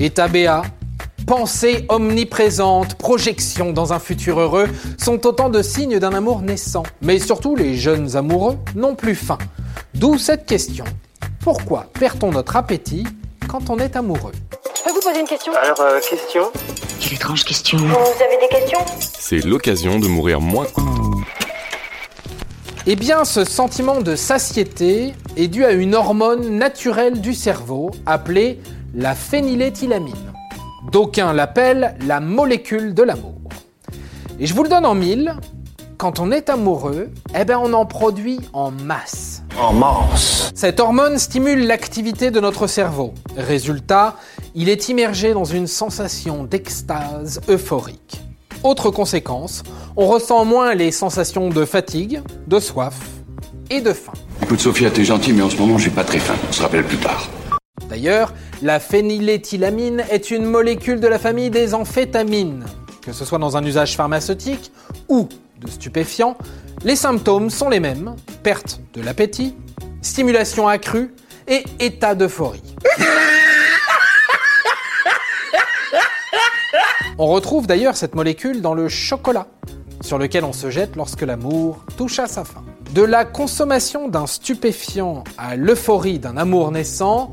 État BA, pensée omniprésente, projection dans un futur heureux sont autant de signes d'un amour naissant. Mais surtout, les jeunes amoureux n'ont plus faim. D'où cette question. Pourquoi perd-on notre appétit quand on est amoureux? Je peux vous poser une question? Alors, euh, question? Quelle étrange question. Vous avez des questions? C'est l'occasion de mourir moins. Eh bien, ce sentiment de satiété est dû à une hormone naturelle du cerveau appelée la phényléthylamine. D'aucuns l'appellent la molécule de l'amour. Et je vous le donne en mille, quand on est amoureux, eh ben on en produit en masse. En masse. Cette hormone stimule l'activité de notre cerveau. Résultat, il est immergé dans une sensation d'extase euphorique. Autre conséquence, on ressent moins les sensations de fatigue, de soif et de faim. Écoute Sophia, t'es gentil, mais en ce moment j'ai pas très faim. On se rappelle plus tard. D'ailleurs, la phényléthylamine est une molécule de la famille des amphétamines. Que ce soit dans un usage pharmaceutique ou de stupéfiants, les symptômes sont les mêmes perte de l'appétit, stimulation accrue et état d'euphorie. On retrouve d'ailleurs cette molécule dans le chocolat, sur lequel on se jette lorsque l'amour touche à sa fin. De la consommation d'un stupéfiant à l'euphorie d'un amour naissant,